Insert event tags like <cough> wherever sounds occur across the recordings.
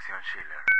Conexión Schiller.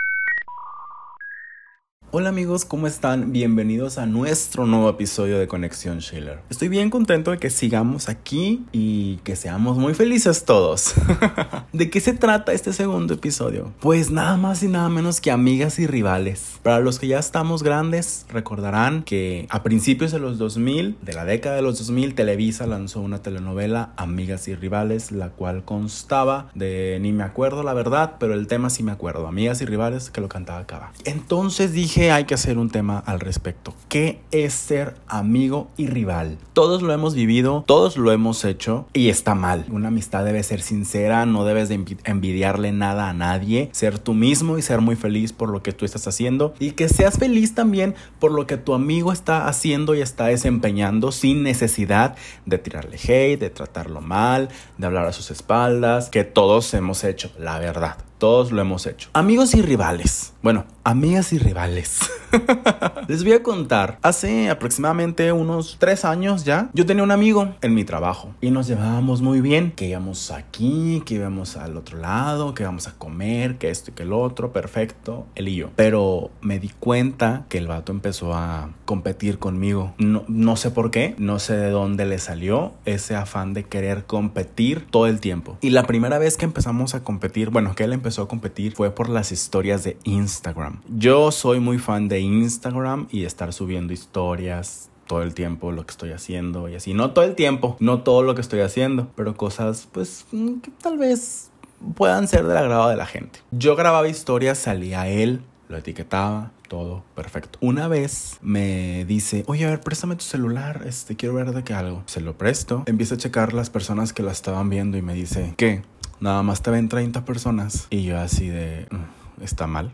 Hola amigos, ¿cómo están? Bienvenidos a nuestro nuevo episodio de Conexión Schiller. Estoy bien contento de que sigamos aquí y que seamos muy felices todos. <laughs> ¿De qué se trata este segundo episodio? Pues nada más y nada menos que amigas y rivales. Para los que ya estamos grandes, recordarán que a principios de los 2000, de la década de los 2000, Televisa lanzó una telenovela, Amigas y Rivales, la cual constaba de, ni me acuerdo la verdad, pero el tema sí me acuerdo, Amigas y Rivales, que lo cantaba Cava. Entonces dije, hay que hacer un tema al respecto. ¿Qué es ser amigo y rival? Todos lo hemos vivido, todos lo hemos hecho y está mal. Una amistad debe ser sincera, no debes de envidiarle nada a nadie, ser tú mismo y ser muy feliz por lo que tú estás haciendo y que seas feliz también por lo que tu amigo está haciendo y está desempeñando sin necesidad de tirarle hate, de tratarlo mal, de hablar a sus espaldas, que todos hemos hecho, la verdad. Todos lo hemos hecho. Amigos y rivales. Bueno, amigas y rivales. <laughs> Les voy a contar. Hace aproximadamente unos tres años ya, yo tenía un amigo en mi trabajo y nos llevábamos muy bien. Que íbamos aquí, que íbamos al otro lado, que íbamos a comer, que esto y que el otro. Perfecto, él y. Pero me di cuenta que el vato empezó a competir conmigo. No, no sé por qué, no sé de dónde le salió ese afán de querer competir todo el tiempo. Y la primera vez que empezamos a competir, bueno, que él empezó a competir fue por las historias de Instagram. Yo soy muy fan de Instagram y estar subiendo historias todo el tiempo lo que estoy haciendo y así. No todo el tiempo, no todo lo que estoy haciendo, pero cosas pues mm, que tal vez puedan ser del agrado de la gente. Yo grababa historias, salía él, lo etiquetaba, todo perfecto. Una vez me dice, oye, a ver, préstame tu celular, este, quiero ver de qué algo. Se lo presto, empieza a checar las personas que la estaban viendo y me dice, ¿qué? nada más te ven 30 personas. Y yo así de... Mm, está mal.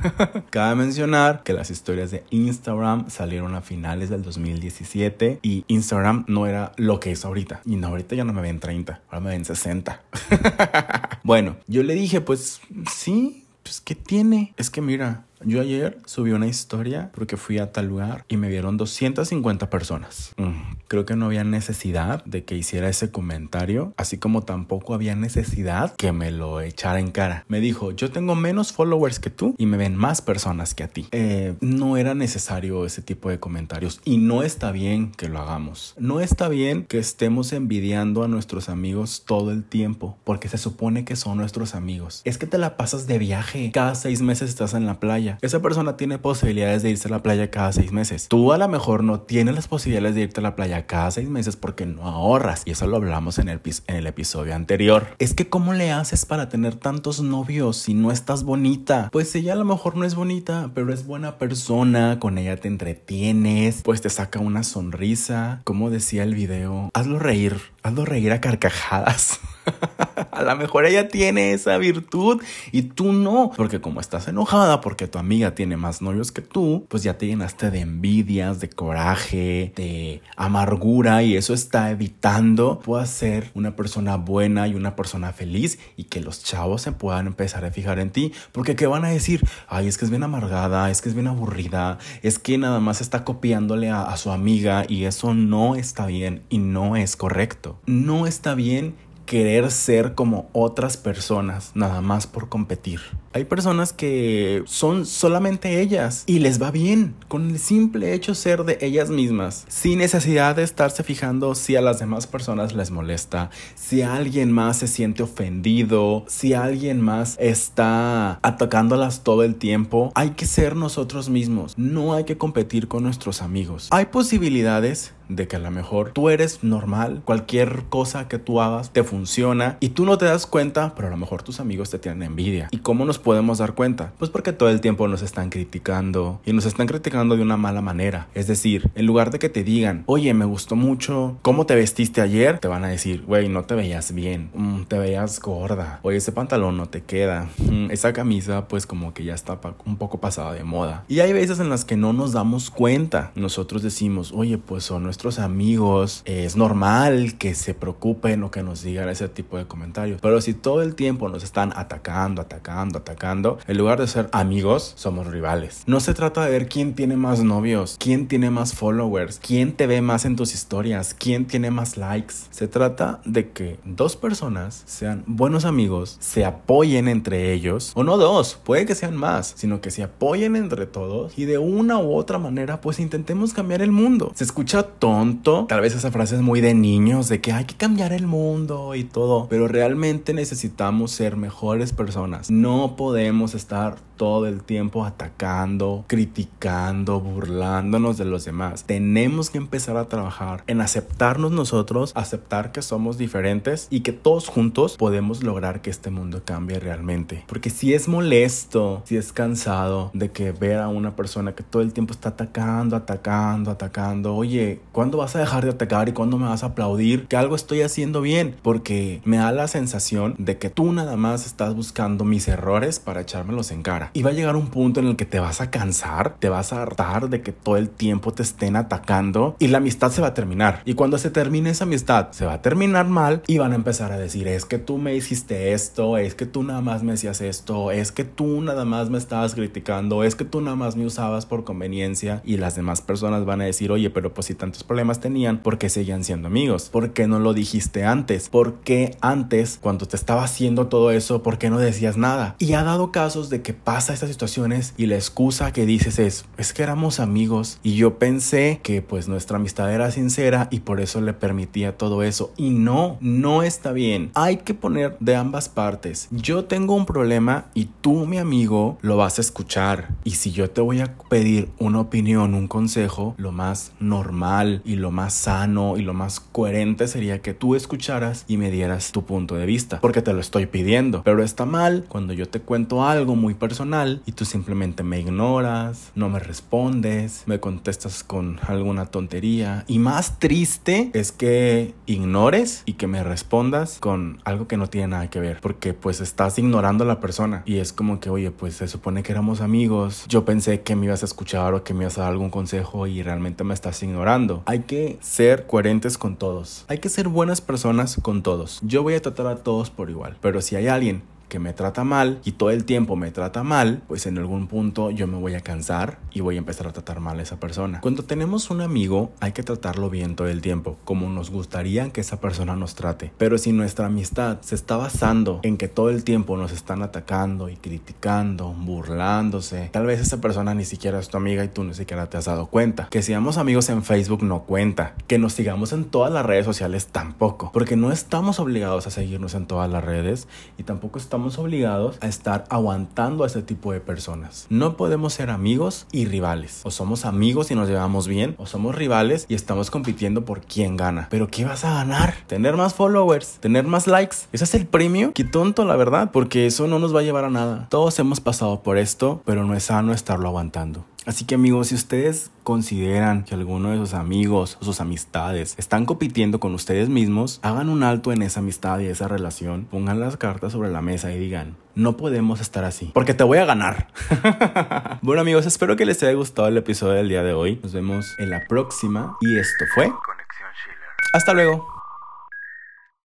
<laughs> Cabe mencionar que las historias de Instagram salieron a finales del 2017 y Instagram no era lo que es ahorita. Y no, ahorita ya no me ven 30, ahora me ven 60. <laughs> bueno, yo le dije, pues sí, pues ¿qué tiene? Es que mira, yo ayer subí una historia porque fui a tal lugar y me vieron 250 personas. Mm, creo que no había necesidad de que hiciera ese comentario, así como tampoco había necesidad que me lo echara en cara. Me dijo, yo tengo menos followers que tú y me ven más personas que a ti. Eh, no era necesario ese tipo de comentarios y no está bien que lo hagamos. No está bien que estemos envidiando a nuestros amigos todo el tiempo porque se supone que son nuestros amigos. Es que te la pasas de viaje, cada seis meses estás en la playa esa persona tiene posibilidades de irse a la playa cada seis meses. Tú a lo mejor no tienes las posibilidades de irte a la playa cada seis meses porque no ahorras. Y eso lo hablamos en el, en el episodio anterior. Es que ¿cómo le haces para tener tantos novios si no estás bonita? Pues ella a lo mejor no es bonita, pero es buena persona. Con ella te entretienes, pues te saca una sonrisa. Como decía el video, hazlo reír, hazlo reír a carcajadas. <laughs> a lo mejor ella tiene esa virtud y tú no, porque como estás enojada porque tu amiga tiene más novios que tú, pues ya te llenaste de envidias, de coraje, de amargura y eso está evitando puedas ser una persona buena y una persona feliz y que los chavos se puedan empezar a fijar en ti, porque qué van a decir, ay, es que es bien amargada, es que es bien aburrida, es que nada más está copiándole a, a su amiga y eso no está bien y no es correcto. No está bien querer ser como otras personas, nada más por competir. Hay personas que son solamente ellas y les va bien con el simple hecho ser de ellas mismas, sin necesidad de estarse fijando si a las demás personas les molesta, si alguien más se siente ofendido, si alguien más está atacándolas todo el tiempo. Hay que ser nosotros mismos, no hay que competir con nuestros amigos. Hay posibilidades de que a lo mejor tú eres normal, cualquier cosa que tú hagas te funciona y tú no te das cuenta, pero a lo mejor tus amigos te tienen envidia. ¿Y cómo nos podemos dar cuenta? Pues porque todo el tiempo nos están criticando y nos están criticando de una mala manera. Es decir, en lugar de que te digan, oye, me gustó mucho cómo te vestiste ayer, te van a decir, güey, no te veías bien, mm, te veías gorda, oye, ese pantalón no te queda, mm, esa camisa pues como que ya está un poco pasada de moda. Y hay veces en las que no nos damos cuenta. Nosotros decimos, oye, pues son nuestros nuestros amigos, es normal que se preocupen o que nos digan ese tipo de comentarios. Pero si todo el tiempo nos están atacando, atacando, atacando, en lugar de ser amigos, somos rivales. No se trata de ver quién tiene más novios, quién tiene más followers, quién te ve más en tus historias, quién tiene más likes. Se trata de que dos personas sean buenos amigos, se apoyen entre ellos, o no dos, puede que sean más, sino que se apoyen entre todos y de una u otra manera pues intentemos cambiar el mundo. Se escucha tonto, tal vez esa frase es muy de niños, de que hay que cambiar el mundo y todo, pero realmente necesitamos ser mejores personas. No podemos estar todo el tiempo atacando, criticando, burlándonos de los demás. Tenemos que empezar a trabajar en aceptarnos nosotros, aceptar que somos diferentes y que todos juntos podemos lograr que este mundo cambie realmente. Porque si es molesto, si es cansado de que ver a una persona que todo el tiempo está atacando, atacando, atacando, oye, ¿cuándo vas a dejar de atacar y cuándo me vas a aplaudir que algo estoy haciendo bien? Porque me da la sensación de que tú nada más estás buscando mis errores para echármelos en cara. Y va a llegar un punto en el que te vas a cansar, te vas a hartar de que todo el tiempo te estén atacando y la amistad se va a terminar. Y cuando se termine esa amistad, se va a terminar mal y van a empezar a decir, es que tú me hiciste esto, es que tú nada más me hacías esto, es que tú nada más me estabas criticando, es que tú nada más me usabas por conveniencia y las demás personas van a decir, oye, pero pues si tantos problemas tenían, ¿por qué seguían siendo amigos? ¿Por qué no lo dijiste antes? ¿Por qué antes, cuando te estaba haciendo todo eso, por qué no decías nada? Y ha dado casos de que pasa estas situaciones y la excusa que dices es, es que éramos amigos y yo pensé que pues nuestra amistad era sincera y por eso le permitía todo eso. Y no, no está bien. Hay que poner de ambas partes. Yo tengo un problema y tú, mi amigo, lo vas a escuchar. Y si yo te voy a pedir una opinión, un consejo, lo más normal y lo más sano y lo más coherente sería que tú escucharas y me dieras tu punto de vista. Porque te lo estoy pidiendo. Pero está mal cuando yo te cuento algo muy personal y tú simplemente me ignoras, no me respondes, me contestas con alguna tontería. Y más triste es que ignores y que me respondas con algo que no tiene nada que ver, porque pues estás ignorando a la persona y es como que, oye, pues se supone que éramos amigos, yo pensé que me ibas a escuchar o que me ibas a dar algún consejo y realmente me estás ignorando. Hay que ser coherentes con todos, hay que ser buenas personas con todos. Yo voy a tratar a todos por igual, pero si hay alguien que me trata mal y todo el tiempo me trata mal, pues en algún punto yo me voy a cansar y voy a empezar a tratar mal a esa persona. Cuando tenemos un amigo hay que tratarlo bien todo el tiempo, como nos gustaría que esa persona nos trate. Pero si nuestra amistad se está basando en que todo el tiempo nos están atacando y criticando, burlándose, tal vez esa persona ni siquiera es tu amiga y tú ni siquiera te has dado cuenta. Que seamos amigos en Facebook no cuenta. Que nos sigamos en todas las redes sociales tampoco. Porque no estamos obligados a seguirnos en todas las redes y tampoco estamos estamos obligados a estar aguantando a este tipo de personas. No podemos ser amigos y rivales. O somos amigos y nos llevamos bien, o somos rivales y estamos compitiendo por quién gana. Pero ¿qué vas a ganar? Tener más followers, tener más likes. ¿Ese es el premio? Qué tonto, la verdad, porque eso no nos va a llevar a nada. Todos hemos pasado por esto, pero no es sano estarlo aguantando. Así que amigos, si ustedes consideran que alguno de sus amigos o sus amistades están compitiendo con ustedes mismos, hagan un alto en esa amistad y esa relación, pongan las cartas sobre la mesa y digan, no podemos estar así, porque te voy a ganar. <laughs> bueno amigos, espero que les haya gustado el episodio del día de hoy. Nos vemos en la próxima y esto fue Conexión Schiller. Hasta luego.